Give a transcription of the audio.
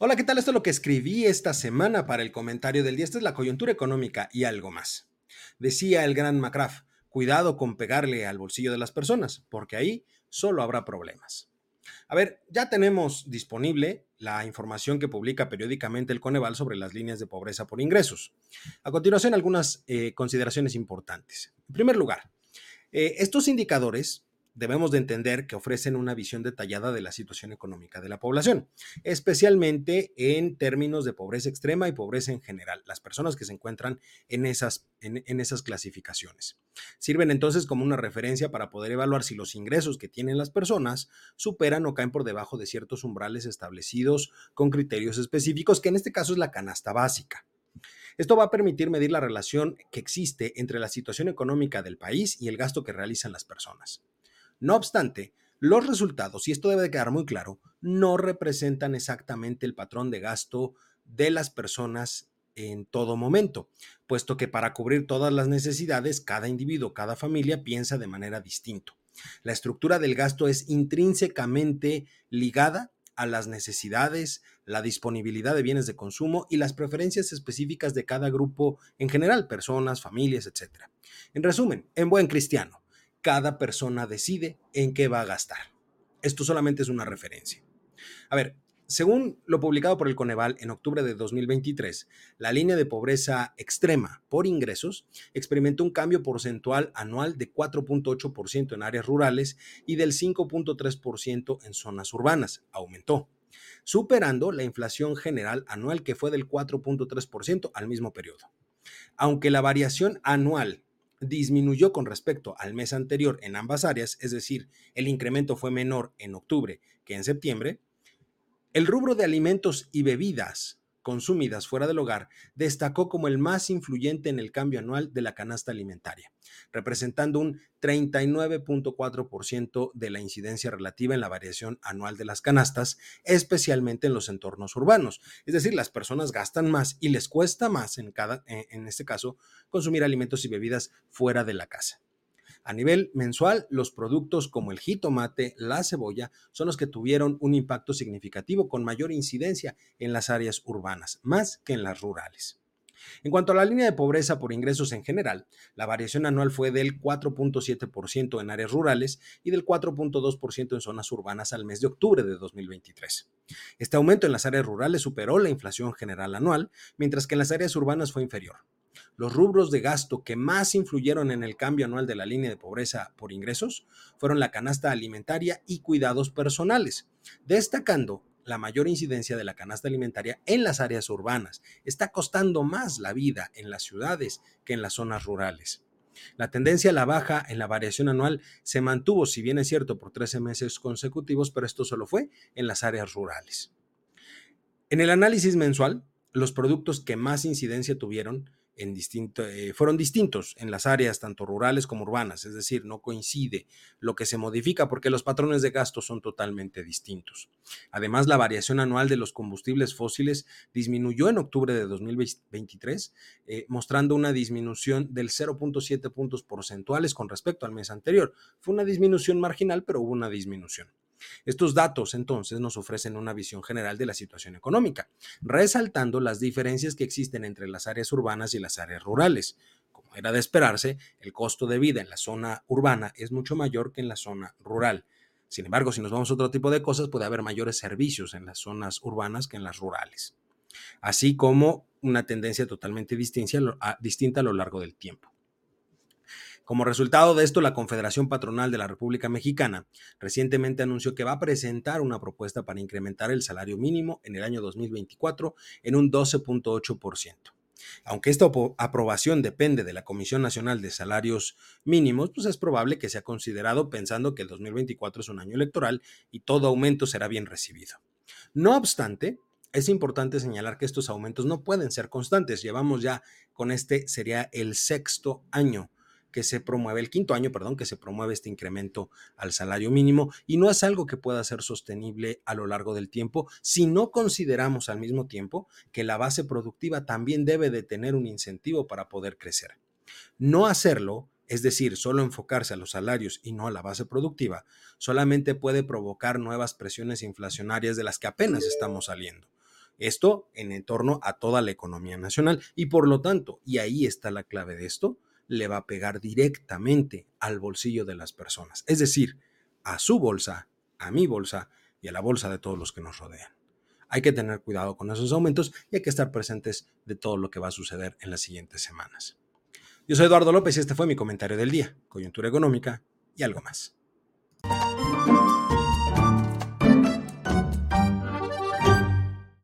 Hola, ¿qué tal? Esto es lo que escribí esta semana para el comentario del día. Esta es la coyuntura económica y algo más. Decía el gran McCraff, cuidado con pegarle al bolsillo de las personas, porque ahí solo habrá problemas. A ver, ya tenemos disponible la información que publica periódicamente el Coneval sobre las líneas de pobreza por ingresos. A continuación, algunas eh, consideraciones importantes. En primer lugar, eh, estos indicadores debemos de entender que ofrecen una visión detallada de la situación económica de la población, especialmente en términos de pobreza extrema y pobreza en general, las personas que se encuentran en esas, en, esas clasificaciones. Sirven entonces como una referencia para poder evaluar si los ingresos que tienen las personas superan o caen por debajo de ciertos umbrales establecidos con criterios específicos, que en este caso es la canasta básica. Esto va a permitir medir la relación que existe entre la situación económica del país y el gasto que realizan las personas. No obstante, los resultados, y esto debe de quedar muy claro, no representan exactamente el patrón de gasto de las personas en todo momento, puesto que para cubrir todas las necesidades, cada individuo, cada familia piensa de manera distinta. La estructura del gasto es intrínsecamente ligada a las necesidades, la disponibilidad de bienes de consumo y las preferencias específicas de cada grupo en general, personas, familias, etc. En resumen, en buen cristiano, cada persona decide en qué va a gastar. Esto solamente es una referencia. A ver, según lo publicado por el Coneval en octubre de 2023, la línea de pobreza extrema por ingresos experimentó un cambio porcentual anual de 4.8% en áreas rurales y del 5.3% en zonas urbanas. Aumentó, superando la inflación general anual que fue del 4.3% al mismo periodo. Aunque la variación anual disminuyó con respecto al mes anterior en ambas áreas, es decir, el incremento fue menor en octubre que en septiembre, el rubro de alimentos y bebidas consumidas fuera del hogar destacó como el más influyente en el cambio anual de la canasta alimentaria, representando un 39.4% de la incidencia relativa en la variación anual de las canastas, especialmente en los entornos urbanos. Es decir, las personas gastan más y les cuesta más en cada en este caso consumir alimentos y bebidas fuera de la casa. A nivel mensual, los productos como el jitomate, la cebolla, son los que tuvieron un impacto significativo con mayor incidencia en las áreas urbanas, más que en las rurales. En cuanto a la línea de pobreza por ingresos en general, la variación anual fue del 4.7% en áreas rurales y del 4.2% en zonas urbanas al mes de octubre de 2023. Este aumento en las áreas rurales superó la inflación general anual, mientras que en las áreas urbanas fue inferior los rubros de gasto que más influyeron en el cambio anual de la línea de pobreza por ingresos fueron la canasta alimentaria y cuidados personales, destacando la mayor incidencia de la canasta alimentaria en las áreas urbanas. Está costando más la vida en las ciudades que en las zonas rurales. La tendencia a la baja en la variación anual se mantuvo, si bien es cierto, por 13 meses consecutivos, pero esto solo fue en las áreas rurales. En el análisis mensual, los productos que más incidencia tuvieron eh, fueron distintos en las áreas tanto rurales como urbanas, es decir, no coincide lo que se modifica porque los patrones de gasto son totalmente distintos. Además, la variación anual de los combustibles fósiles disminuyó en octubre de 2023, eh, mostrando una disminución del 0.7 puntos porcentuales con respecto al mes anterior. Fue una disminución marginal, pero hubo una disminución. Estos datos entonces nos ofrecen una visión general de la situación económica, resaltando las diferencias que existen entre las áreas urbanas y las áreas rurales. Como era de esperarse, el costo de vida en la zona urbana es mucho mayor que en la zona rural. Sin embargo, si nos vamos a otro tipo de cosas, puede haber mayores servicios en las zonas urbanas que en las rurales, así como una tendencia totalmente distinta a lo largo del tiempo. Como resultado de esto, la Confederación Patronal de la República Mexicana recientemente anunció que va a presentar una propuesta para incrementar el salario mínimo en el año 2024 en un 12.8%. Aunque esta aprobación depende de la Comisión Nacional de Salarios Mínimos, pues es probable que sea considerado pensando que el 2024 es un año electoral y todo aumento será bien recibido. No obstante, es importante señalar que estos aumentos no pueden ser constantes. Llevamos ya con este, sería el sexto año que se promueve, el quinto año, perdón, que se promueve este incremento al salario mínimo y no es algo que pueda ser sostenible a lo largo del tiempo si no consideramos al mismo tiempo que la base productiva también debe de tener un incentivo para poder crecer. No hacerlo es decir, solo enfocarse a los salarios y no a la base productiva, solamente puede provocar nuevas presiones inflacionarias de las que apenas estamos saliendo. Esto en torno a toda la economía nacional y por lo tanto, y ahí está la clave de esto, le va a pegar directamente al bolsillo de las personas, es decir, a su bolsa, a mi bolsa y a la bolsa de todos los que nos rodean. Hay que tener cuidado con esos aumentos y hay que estar presentes de todo lo que va a suceder en las siguientes semanas. Yo soy Eduardo López y este fue mi comentario del día, coyuntura económica y algo más.